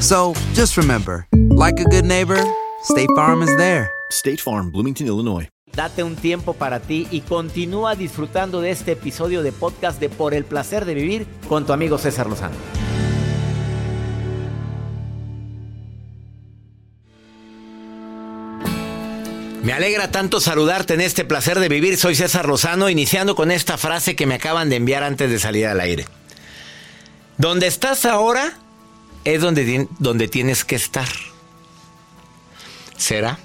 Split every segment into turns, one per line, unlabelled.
So just remember, like a good neighbor, State Farm is there.
State Farm, Bloomington, Illinois.
Date un tiempo para ti y continúa disfrutando de este episodio de podcast de Por el placer de vivir con tu amigo César Lozano. Me alegra tanto saludarte en este placer de vivir. Soy César Lozano, iniciando con esta frase que me acaban de enviar antes de salir al aire. Donde estás ahora es donde, donde tienes que estar. ¿Será?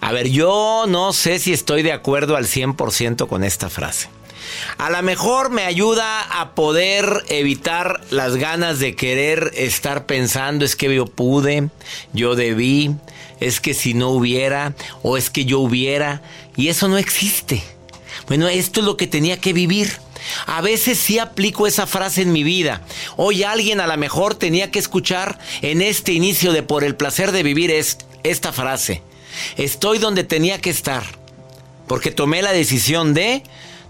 A ver, yo no sé si estoy de acuerdo al 100% con esta frase. A lo mejor me ayuda a poder evitar las ganas de querer estar pensando, es que yo pude, yo debí, es que si no hubiera, o es que yo hubiera, y eso no existe. Bueno, esto es lo que tenía que vivir. A veces sí aplico esa frase en mi vida. Hoy alguien a lo mejor tenía que escuchar en este inicio de por el placer de vivir es- esta frase. Estoy donde tenía que estar. Porque tomé la decisión de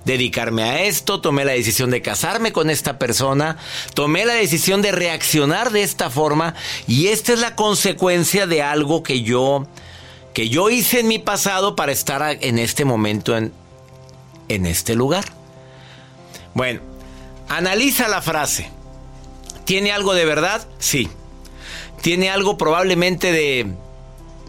dedicarme a esto, tomé la decisión de casarme con esta persona, tomé la decisión de reaccionar de esta forma y esta es la consecuencia de algo que yo que yo hice en mi pasado para estar en este momento en en este lugar. Bueno, analiza la frase. ¿Tiene algo de verdad? Sí. ¿Tiene algo probablemente de,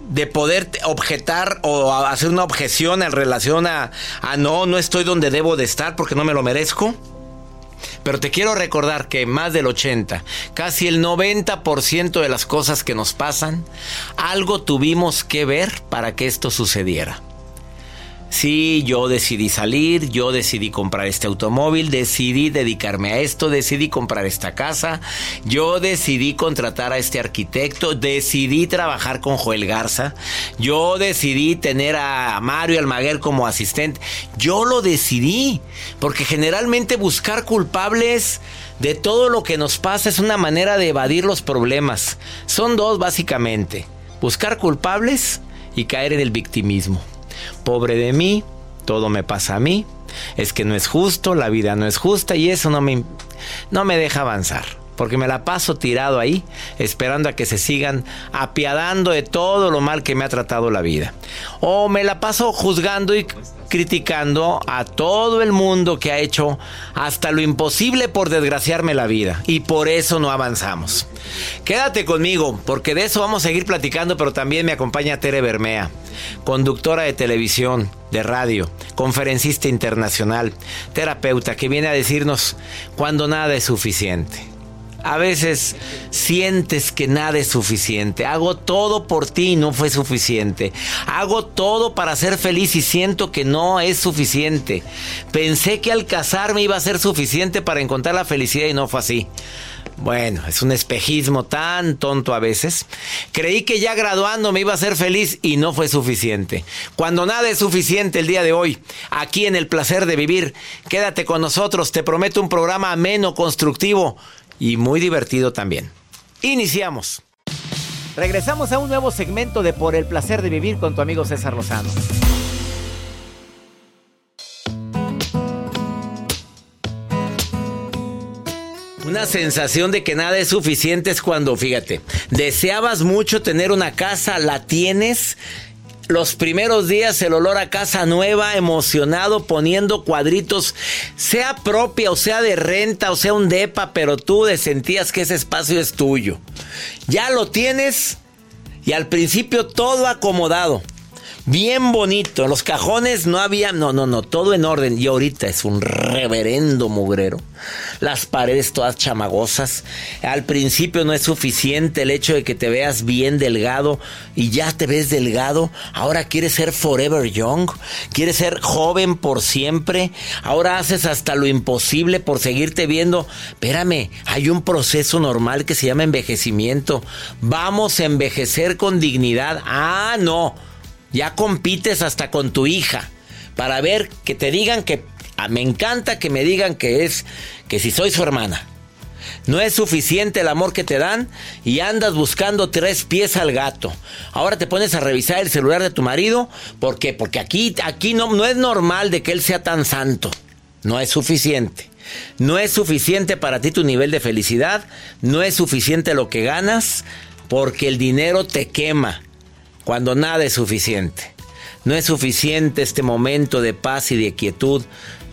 de poder objetar o hacer una objeción en relación a, a no, no estoy donde debo de estar porque no me lo merezco? Pero te quiero recordar que más del 80, casi el 90% de las cosas que nos pasan, algo tuvimos que ver para que esto sucediera. Sí, yo decidí salir, yo decidí comprar este automóvil, decidí dedicarme a esto, decidí comprar esta casa, yo decidí contratar a este arquitecto, decidí trabajar con Joel Garza, yo decidí tener a Mario Almaguer como asistente. Yo lo decidí, porque generalmente buscar culpables de todo lo que nos pasa es una manera de evadir los problemas. Son dos básicamente, buscar culpables y caer en el victimismo. Pobre de mí, todo me pasa a mí, es que no es justo, la vida no es justa y eso no me, no me deja avanzar. Porque me la paso tirado ahí, esperando a que se sigan apiadando de todo lo mal que me ha tratado la vida. O me la paso juzgando y criticando a todo el mundo que ha hecho hasta lo imposible por desgraciarme la vida. Y por eso no avanzamos. Quédate conmigo, porque de eso vamos a seguir platicando, pero también me acompaña Tere Bermea, conductora de televisión, de radio, conferencista internacional, terapeuta, que viene a decirnos cuando nada es suficiente. A veces sientes que nada es suficiente. Hago todo por ti y no fue suficiente. Hago todo para ser feliz y siento que no es suficiente. Pensé que al casarme iba a ser suficiente para encontrar la felicidad y no fue así. Bueno, es un espejismo tan tonto a veces. Creí que ya graduando me iba a ser feliz y no fue suficiente. Cuando nada es suficiente el día de hoy, aquí en el placer de vivir, quédate con nosotros, te prometo un programa ameno, constructivo y muy divertido también. Iniciamos. Regresamos a un nuevo segmento de Por el placer de vivir con tu amigo César Lozano. Una sensación de que nada es suficiente es cuando, fíjate, deseabas mucho tener una casa, la tienes. Los primeros días el olor a casa nueva, emocionado, poniendo cuadritos, sea propia o sea de renta o sea un depa, pero tú sentías que ese espacio es tuyo. Ya lo tienes y al principio todo acomodado. Bien bonito. Los cajones no había, no, no, no, todo en orden. Y ahorita es un reverendo mugrero. Las paredes todas chamagosas. Al principio no es suficiente el hecho de que te veas bien delgado y ya te ves delgado. Ahora quieres ser forever young. Quieres ser joven por siempre. Ahora haces hasta lo imposible por seguirte viendo. Espérame, hay un proceso normal que se llama envejecimiento. Vamos a envejecer con dignidad. Ah, no. Ya compites hasta con tu hija para ver que te digan que ah, me encanta que me digan que es que si soy su hermana. No es suficiente el amor que te dan y andas buscando tres pies al gato. Ahora te pones a revisar el celular de tu marido. ¿Por qué? Porque aquí, aquí no, no es normal de que él sea tan santo. No es suficiente. No es suficiente para ti tu nivel de felicidad. No es suficiente lo que ganas porque el dinero te quema cuando nada es suficiente. No es suficiente este momento de paz y de quietud,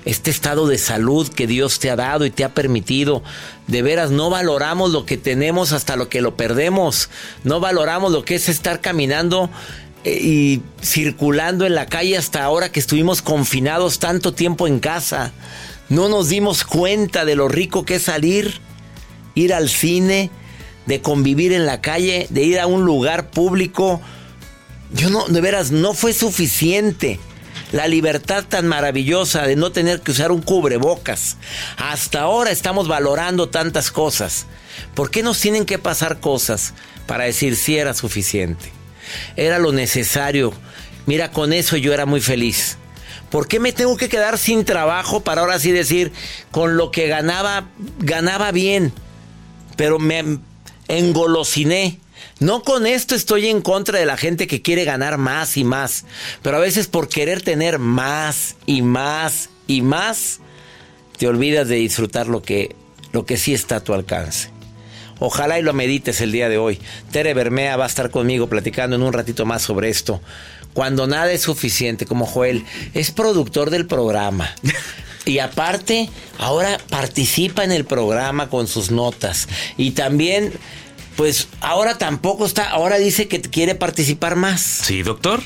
este estado de salud que Dios te ha dado y te ha permitido. De veras, no valoramos lo que tenemos hasta lo que lo perdemos. No valoramos lo que es estar caminando eh, y circulando en la calle hasta ahora que estuvimos confinados tanto tiempo en casa. No nos dimos cuenta de lo rico que es salir, ir al cine, de convivir en la calle, de ir a un lugar público yo no, de veras, no fue suficiente la libertad tan maravillosa de no tener que usar un cubrebocas. Hasta ahora estamos valorando tantas cosas. ¿Por qué nos tienen que pasar cosas para decir si era suficiente? Era lo necesario. Mira, con eso yo era muy feliz. ¿Por qué me tengo que quedar sin trabajo para ahora sí decir, con lo que ganaba, ganaba bien, pero me engolosiné? No con esto estoy en contra de la gente que quiere ganar más y más, pero a veces por querer tener más y más y más, te olvidas de disfrutar lo que, lo que sí está a tu alcance. Ojalá y lo medites el día de hoy. Tere Bermea va a estar conmigo platicando en un ratito más sobre esto. Cuando nada es suficiente, como Joel, es productor del programa. Y aparte, ahora participa en el programa con sus notas. Y también pues ahora tampoco está, ahora dice que quiere participar más.
Sí, doctor.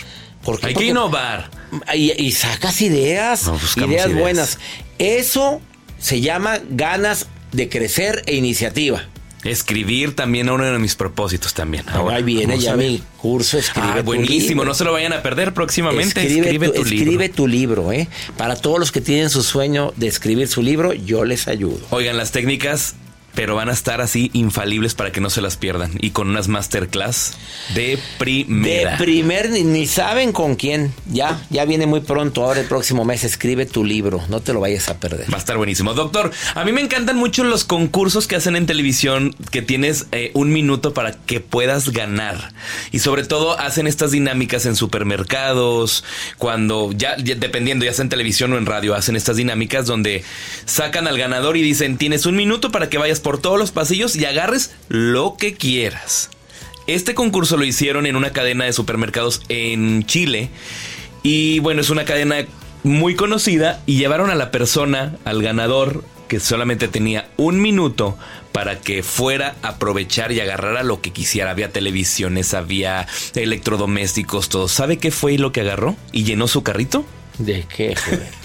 Hay que innovar.
Y, sacas ideas, ideas buenas. Eso se llama ganas de crecer e iniciativa.
Escribir también uno de mis propósitos también.
Ahora, ahí viene ya mi curso Escribe
ah, buenísimo, no se lo vayan a perder próximamente. Escribe, tu, libro.
Escribe tu libro, ¿eh? Para todos los que tienen su sueño de escribir su libro, yo les ayudo.
Oigan, las técnicas pero van a estar así infalibles para que no se las pierdan. Y con unas masterclass de primera.
De primer, ni, saben con quién. Ya, ya viene muy pronto. Ahora el próximo mes escribe tu libro. No te lo vayas a perder.
Va a estar buenísimo. Doctor, a mí me encantan mucho los concursos que hacen en televisión que tienes eh, un minuto para que puedas ganar. Y sobre todo hacen estas dinámicas en supermercados, cuando ya, dependiendo, ya sea en televisión o en radio, hacen estas dinámicas donde sacan al ganador y dicen, tienes un minuto para que vayas por todos los pasillos y agarres lo que quieras. Este concurso lo hicieron en una cadena de supermercados en Chile. Y bueno, es una cadena muy conocida y llevaron a la persona, al ganador, que solamente tenía un minuto para que fuera a aprovechar y agarrara lo que quisiera. Había televisiones, había electrodomésticos, todo. ¿Sabe qué fue lo que agarró? ¿Y llenó su carrito?
¿De qué?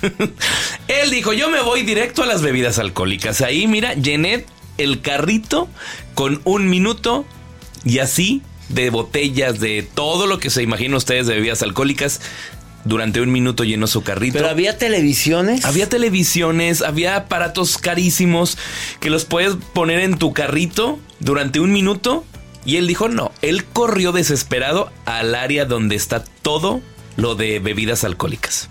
Él dijo, yo me voy directo a las bebidas alcohólicas. Ahí, mira, llené el carrito con un minuto y así de botellas, de todo lo que se imagina ustedes de bebidas alcohólicas. Durante un minuto llenó su carrito.
¿Pero había televisiones?
Había televisiones, había aparatos carísimos que los puedes poner en tu carrito durante un minuto. Y él dijo no, él corrió desesperado al área donde está todo lo de bebidas alcohólicas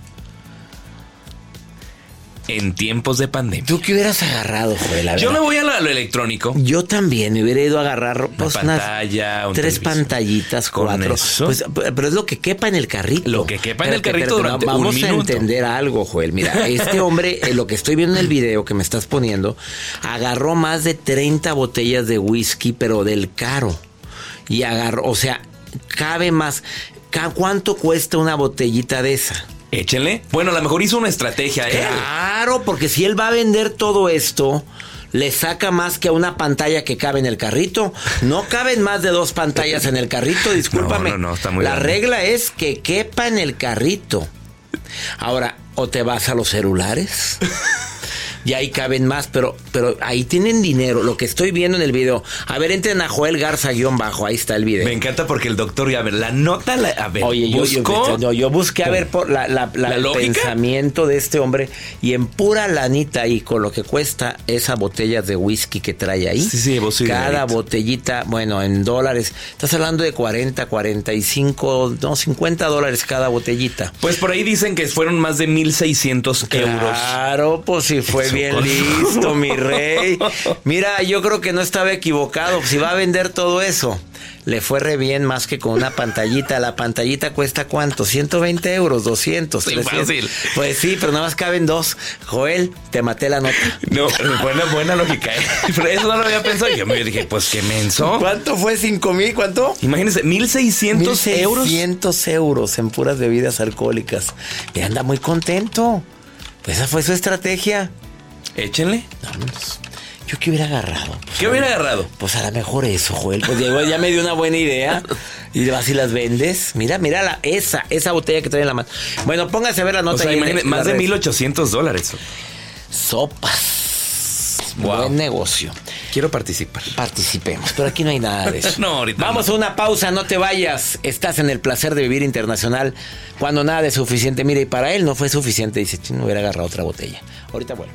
en tiempos de pandemia.
¿Tú qué hubieras agarrado, Joel?
Yo me voy a lo, electrónico.
Yo también me hubiera ido a agarrar
pues, una pantalla,
tres pantallitas, cuatro. Pues, pero es lo que quepa en el carrito.
Lo que quepa en el carrito durante
Vamos
a
entender algo, Joel. Mira, este hombre, eh, lo que estoy viendo en el video que me estás poniendo, agarró más de 30 botellas de whisky, pero del caro. Y agarró, o sea, cabe más. ¿Cuánto cuesta una botellita de esa?
Échenle. Bueno, a lo mejor hizo una estrategia
Claro, porque si él va a vender todo esto, le saca más que a una pantalla que cabe en el carrito. No caben más de dos pantallas en el carrito, discúlpame.
No, no, no, está muy
La regla es que quepa en el carrito. Ahora, o te vas a los celulares. Y ahí caben más, pero, pero ahí tienen dinero. Lo que estoy viendo en el video. A ver, entren a Joel Garza guion bajo. Ahí está el video.
Me encanta porque el doctor, a ver, la nota, la, a ver,
Oye, yo, yo,
buscó-
no, yo busqué a ver por la, la- la-
¿La
el
lógica?
pensamiento de este hombre y en pura lanita y con lo que cuesta esa botella de whisky que trae ahí.
Sí, sí, vos sí,
Cada
dinerito.
botellita, bueno, en dólares. Estás hablando de 40, 45, no, 50 dólares cada botellita.
Pues por ahí dicen que fueron más de 1.600 euros.
Claro, pues si fue Bien listo, mi rey. Mira, yo creo que no estaba equivocado. Si va a vender todo eso, le fue re bien más que con una pantallita. La pantallita cuesta cuánto? 120 euros, 200,
Sí,
300.
fácil.
Pues sí, pero nada más caben dos. Joel, te maté la nota.
No, buena, buena lógica. ¿eh? Pero eso no lo había pensado. Yo me dije, pues qué menso.
¿Cuánto fue? ¿Cinco mil? ¿Cuánto?
Imagínense, 1.600 euros.
1.600 euros en puras bebidas alcohólicas. Y anda muy contento. Pues esa fue su estrategia.
Échenle.
Vámonos. Yo que hubiera agarrado. Pues,
¿Qué hubiera agarrado?
Pues a lo mejor eso, Joel. Pues Diego ya me dio una buena idea. Y vas y las vendes. Mira, mira la, esa, esa botella que trae en la mano. Bueno, póngase a ver la nota.
O sea,
en
más de
redes.
1.800 dólares.
Sopas.
Wow.
Buen negocio.
Quiero participar.
Participemos, pero aquí no hay nada de eso.
No, ahorita
Vamos
no.
a una pausa, no te vayas. Estás en el placer de vivir internacional cuando nada es suficiente. Mira, y para él no fue suficiente. Dice, "Chin, no hubiera agarrado otra botella. Ahorita vuelvo.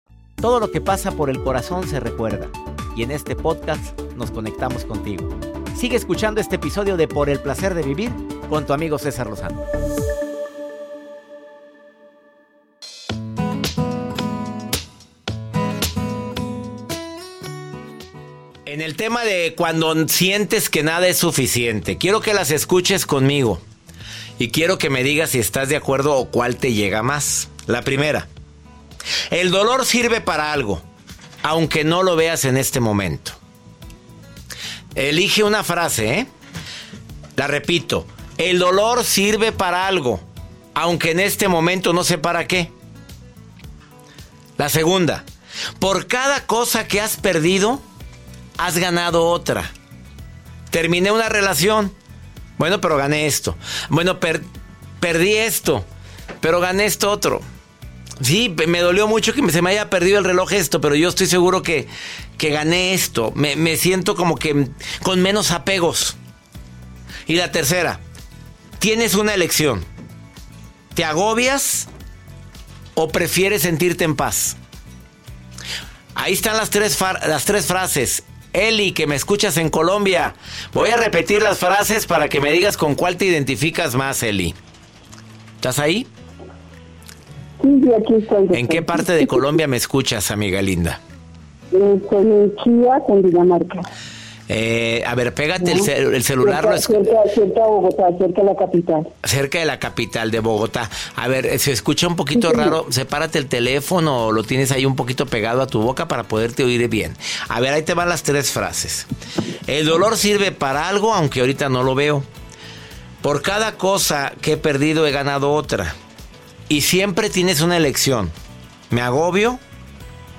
Todo lo que pasa por el corazón se recuerda. Y en este podcast nos conectamos contigo. Sigue escuchando este episodio de Por el placer de vivir con tu amigo César Lozano. En el tema de cuando sientes que nada es suficiente, quiero que las escuches conmigo. Y quiero que me digas si estás de acuerdo o cuál te llega más. La primera. El dolor sirve para algo, aunque no lo veas en este momento. Elige una frase, ¿eh? La repito. El dolor sirve para algo, aunque en este momento no sé para qué. La segunda. Por cada cosa que has perdido, has ganado otra. Terminé una relación. Bueno, pero gané esto. Bueno, per- perdí esto, pero gané esto otro. Sí, me dolió mucho que se me haya perdido el reloj esto, pero yo estoy seguro que, que gané esto. Me, me siento como que con menos apegos. Y la tercera, tienes una elección. ¿Te agobias o prefieres sentirte en paz? Ahí están las tres, las tres frases. Eli, que me escuchas en Colombia. Voy a repetir las frases para que me digas con cuál te identificas más, Eli. ¿Estás ahí?
Sí, sí, aquí estoy.
¿En qué parte de Colombia me escuchas, amiga linda?
Estoy en Chía.
Eh, a ver, pégate el, cel- el celular
cerca de Bogotá, cerca de la capital.
cerca de la capital de Bogotá. A ver, eh, se escucha un poquito raro. Sepárate el teléfono o lo tienes ahí un poquito pegado a tu boca para poderte oír bien. A ver, ahí te van las tres frases. El dolor sirve para algo, aunque ahorita no lo veo. Por cada cosa que he perdido he ganado otra. Y siempre tienes una elección. ¿Me agobio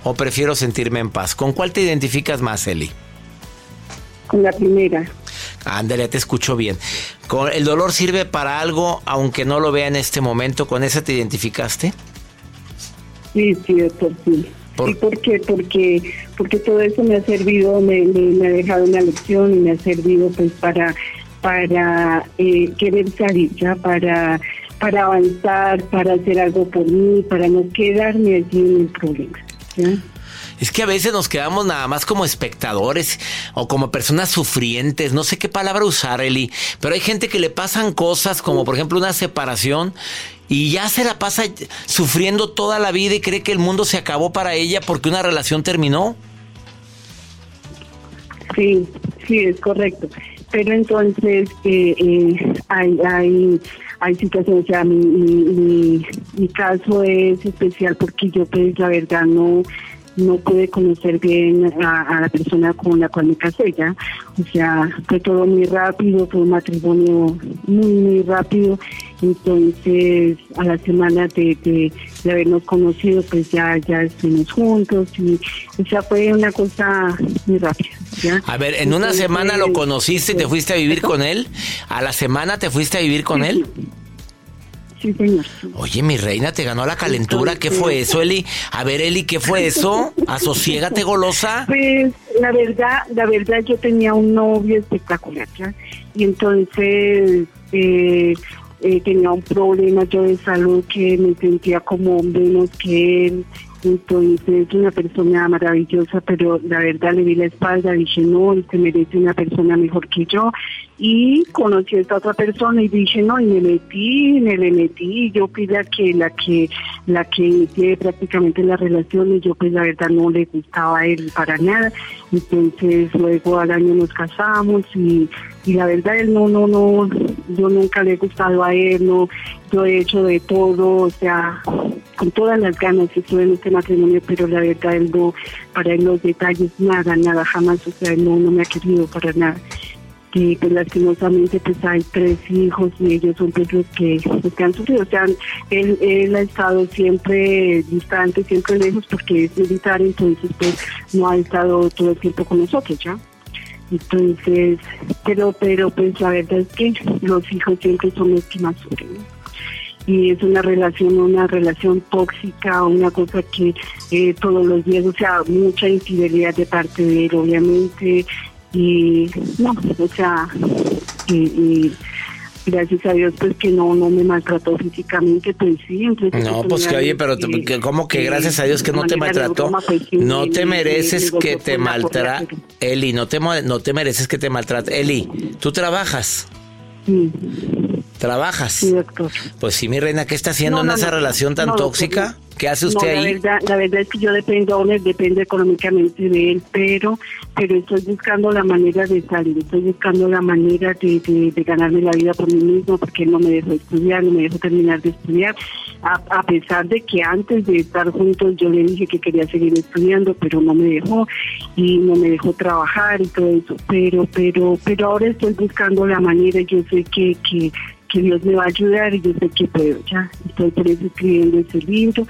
o prefiero sentirme en paz? ¿Con cuál te identificas más, Eli?
Con la primera.
Ándale, te escucho bien. ¿El dolor sirve para algo aunque no lo vea en este momento? ¿Con esa te identificaste?
Sí, sí, doctor, sí.
¿Por-
¿Y por qué? Porque, porque todo eso me ha servido, me, me, me ha dejado una lección y me ha servido pues para, para eh, querer salir, ¿ya? Para, para avanzar, para hacer algo por mí, para no quedarme allí en el problema.
Es que a veces nos quedamos nada más como espectadores o como personas sufrientes, no sé qué palabra usar, Eli, pero hay gente que le pasan cosas como por ejemplo una separación y ya se la pasa sufriendo toda la vida y cree que el mundo se acabó para ella porque una relación terminó.
Sí, sí, es correcto. Pero entonces eh, eh, hay, hay, hay situaciones, sea, mi, mi, mi, mi caso es especial porque yo pues la verdad no no pude conocer bien a, a la persona con la cual me casé ya. O sea, fue todo muy rápido, fue un matrimonio muy, muy rápido. Entonces, a la semana de, de, de habernos conocido, pues ya, ya estuvimos juntos y, o sea, fue una cosa muy rápida. ¿ya?
A ver, en una semana lo conociste y te fuiste a vivir con él. ¿A la semana te fuiste a vivir con él?
Sí, señor.
Oye, mi reina, te ganó la calentura. ¿Qué fue eso, Eli? A ver, Eli, ¿qué fue eso? Asociégate, golosa.
Pues la verdad, la verdad yo tenía un novio espectacular, ¿ya? Y entonces eh, eh, tenía un problema yo de salud que me sentía como menos que él. Entonces, una persona maravillosa, pero la verdad le di la espalda, dije, no, él se merece una persona mejor que yo. Y conocí a esta otra persona y dije, no, y me metí, me le metí, yo fui la que, la que, la que inicié prácticamente la relación y yo pues la verdad no le gustaba a él para nada. Entonces luego al año nos casamos y, y la verdad él no, no, no, yo nunca le he gustado a él, no, yo he hecho de todo, o sea, con todas las ganas estuve en este matrimonio, pero la verdad él no, para él los detalles, nada, nada, jamás, o sea, él no, no me ha querido para nada. Y pues lastimosamente pues hay tres hijos y ellos son pues los que, los que han sufrido, o sea, él, él ha estado siempre distante, siempre lejos porque es militar, entonces pues no ha estado todo el tiempo con nosotros, ¿ya? Entonces, pero, pero pues la verdad es que los hijos siempre son los que más sufren. Y es una relación, una relación tóxica, una cosa que eh, todos los días, o sea, mucha infidelidad de parte de él, obviamente, y no, o sea, y, y gracias a Dios pues que no no me maltrató físicamente, pues sí, entonces
No, pues que oye, pero que- ¿cómo que gracias a Dios que no te maltrató?
pues,
No te
me-
mereces
me
que te maltrate. Eli, no te, no te mereces que te maltrate. Eli, tú trabajas,
Sí,
trabajas.
sí, doctor.
Pues sí, mi reina, ¿qué está haciendo
No,
en
no,
esa
no.
relación tan tóxica? ¿Qué hace usted
no,
ahí?
La verdad, la verdad es que yo dependo, él depende económicamente de él, pero pero estoy buscando la manera de salir, estoy buscando la manera de, de, de ganarme la vida por mí mismo, porque él no me dejó estudiar, no me dejó terminar de estudiar, a, a pesar de que antes de estar juntos yo le dije que quería seguir estudiando, pero no me dejó y no me dejó trabajar y todo eso, pero pero pero ahora estoy buscando la manera, yo sé que que que Dios me va a ayudar y yo sé que puedo, ya estoy por escribiendo ese libro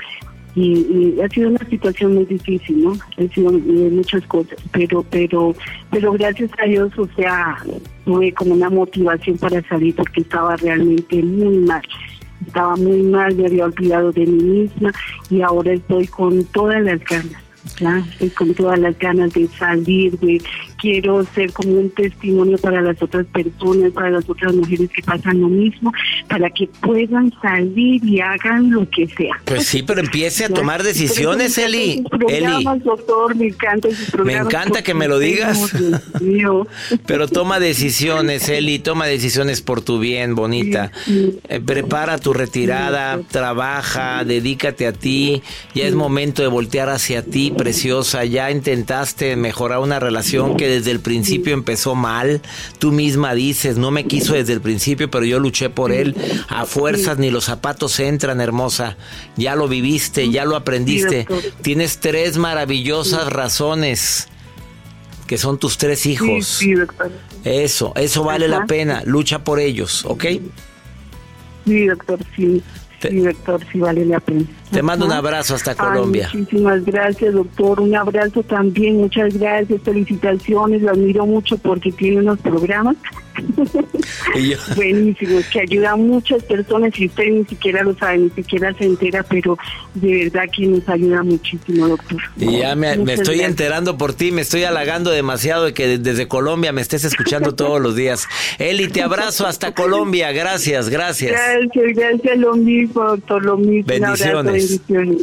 y, ha sido una situación muy difícil, ¿no? Ha sido muchas cosas, pero pero pero gracias a Dios, o sea, tuve como una motivación para salir porque estaba realmente muy mal. Estaba muy mal, me había olvidado de mí misma y ahora estoy con todas las ganas. ¿ya? Estoy con todas las ganas de salir, de quiero ser como un testimonio para las otras personas, para las otras mujeres que pasan lo mismo, para que puedan salir y hagan lo que sea.
Pues sí, pero empiece a
¿ya?
tomar decisiones,
me
Eli. Eli,
doctor, me sus programas
encanta que me lo digas. pero toma decisiones, Eli, toma decisiones por tu bien, bonita. Eh, prepara tu retirada, trabaja, dedícate a ti. Ya es momento de voltear hacia ti, preciosa. Ya intentaste mejorar una relación que desde el principio empezó mal. Tú misma dices, no me quiso desde el principio, pero yo luché por él. A fuerzas ni los zapatos entran, hermosa. Ya lo viviste, ya lo aprendiste. Tienes tres maravillosas razones que son tus tres hijos.
sí, doctor.
Eso, eso vale la pena. Lucha por ellos, ¿ok?
Sí, doctor, sí. Sí, doctor, sí vale la pena.
Te mando un abrazo hasta
Ay,
Colombia.
muchísimas gracias, doctor. Un abrazo también. Muchas gracias. Felicitaciones. Lo admiro mucho porque tiene unos programas buenísimos que ayudan a muchas personas y usted ni siquiera lo sabe, ni siquiera se entera, pero de verdad que nos ayuda muchísimo, doctor.
Y ya me, estoy
gracias.
enterando por ti, me estoy halagando demasiado de que de- desde Colombia me estés escuchando todos los días. Eli, te abrazo hasta Colombia. Gracias, gracias.
Gracias, gracias, lo mismo, doctor, lo mismo.
Bendiciones.
Bendiciones.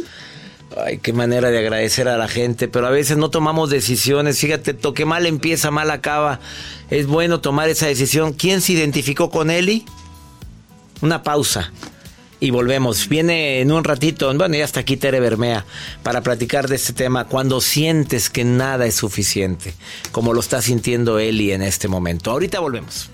Ay, qué manera de agradecer a la gente, pero a veces no tomamos decisiones. Fíjate, toque mal empieza, mal acaba. Es bueno tomar esa decisión. ¿Quién se identificó con Eli? Una pausa. Y volvemos. Viene en un ratito, bueno, ya está aquí Tere Bermea, para platicar de este tema. Cuando sientes que nada es suficiente, como lo está sintiendo Eli en este momento. Ahorita volvemos.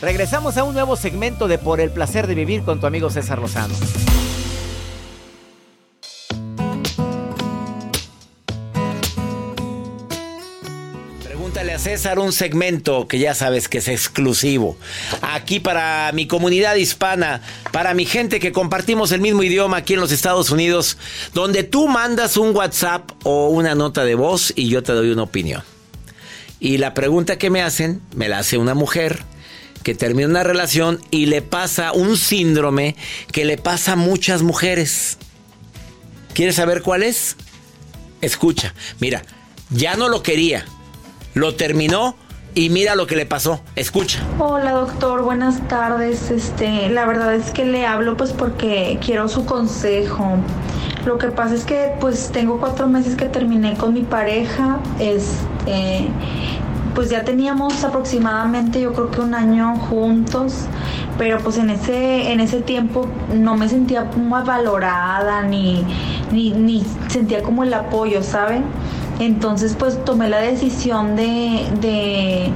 Regresamos a un nuevo segmento de Por el placer de vivir con tu amigo César Lozano.
Pregúntale a César un segmento que ya sabes que es exclusivo. Aquí para mi comunidad hispana, para mi gente que compartimos el mismo idioma aquí en los Estados Unidos, donde tú mandas un WhatsApp o una nota de voz y yo te doy una opinión. Y la pregunta que me hacen, me la hace una mujer que termina una relación y le pasa un síndrome que le pasa a muchas mujeres. ¿Quieres saber cuál es? Escucha, mira, ya no lo quería, lo terminó y mira lo que le pasó. Escucha.
Hola doctor, buenas tardes. Este, la verdad es que le hablo pues porque quiero su consejo. Lo que pasa es que pues tengo cuatro meses que terminé con mi pareja. Este, pues ya teníamos aproximadamente yo creo que un año juntos, pero pues en ese, en ese tiempo no me sentía muy valorada ni, ni, ni sentía como el apoyo, ¿saben? Entonces pues tomé la decisión de, de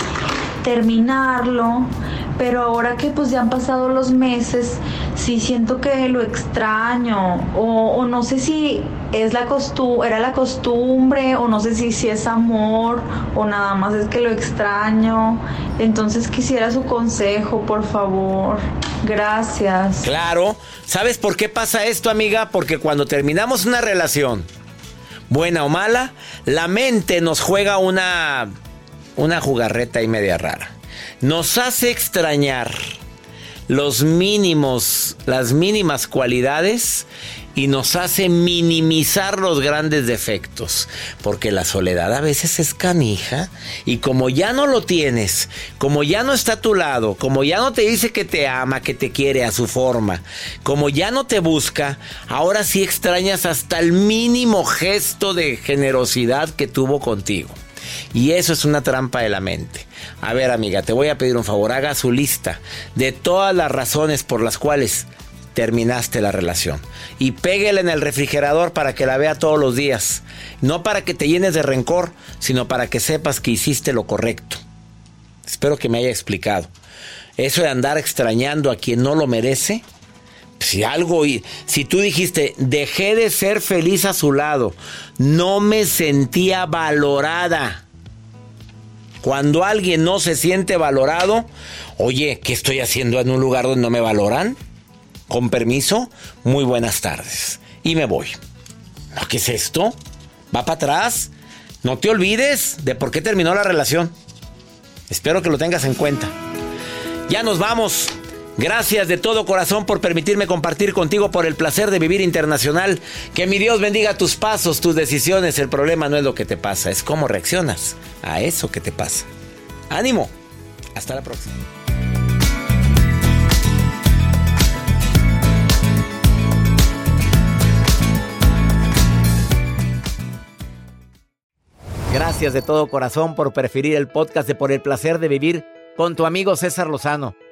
terminarlo, pero ahora que pues ya han pasado los meses, sí siento que lo extraño o, no sé si es la costu era la costumbre o no sé si, si es amor o nada más es que lo extraño. Entonces quisiera su consejo, por favor. Gracias.
Claro. ¿Sabes por qué pasa esto, amiga? Porque cuando terminamos una relación, buena o mala, la mente nos juega una, una jugarreta y media rara. Nos hace extrañar los mínimos, las mínimas cualidades y nos hace minimizar los grandes defectos. Porque la soledad a veces es canija y como ya no lo tienes, como ya no está a tu lado, como ya no te dice que te ama, que te quiere a su forma, como ya no te busca, ahora sí extrañas hasta el mínimo gesto de generosidad que tuvo contigo. Y eso es una trampa de la mente. A ver, amiga, te voy a pedir un favor. Haga su lista de todas las razones por las cuales terminaste la relación. Y péguela en el refrigerador para que la vea todos los días. No para que te llenes de rencor, sino para que sepas que hiciste lo correcto. Espero que me haya explicado. Eso de andar extrañando a quien no lo merece. Si algo, si tú dijiste, dejé de ser feliz a su lado, no me sentía valorada. Cuando alguien no se siente valorado, oye, ¿qué estoy haciendo en un lugar donde no me valoran? Con permiso, muy buenas tardes. Y me voy. ¿No, ¿Qué es esto? Va para atrás. No te olvides de por qué terminó la relación. Espero que lo tengas en cuenta. Ya nos vamos. Gracias de todo corazón por permitirme compartir contigo por el placer de vivir internacional. Que mi Dios bendiga tus pasos, tus decisiones. El problema no es lo que te pasa, es cómo reaccionas a eso que te pasa. Ánimo. Hasta la próxima.
Gracias de todo corazón por preferir el podcast de Por el placer de vivir con tu amigo César Lozano.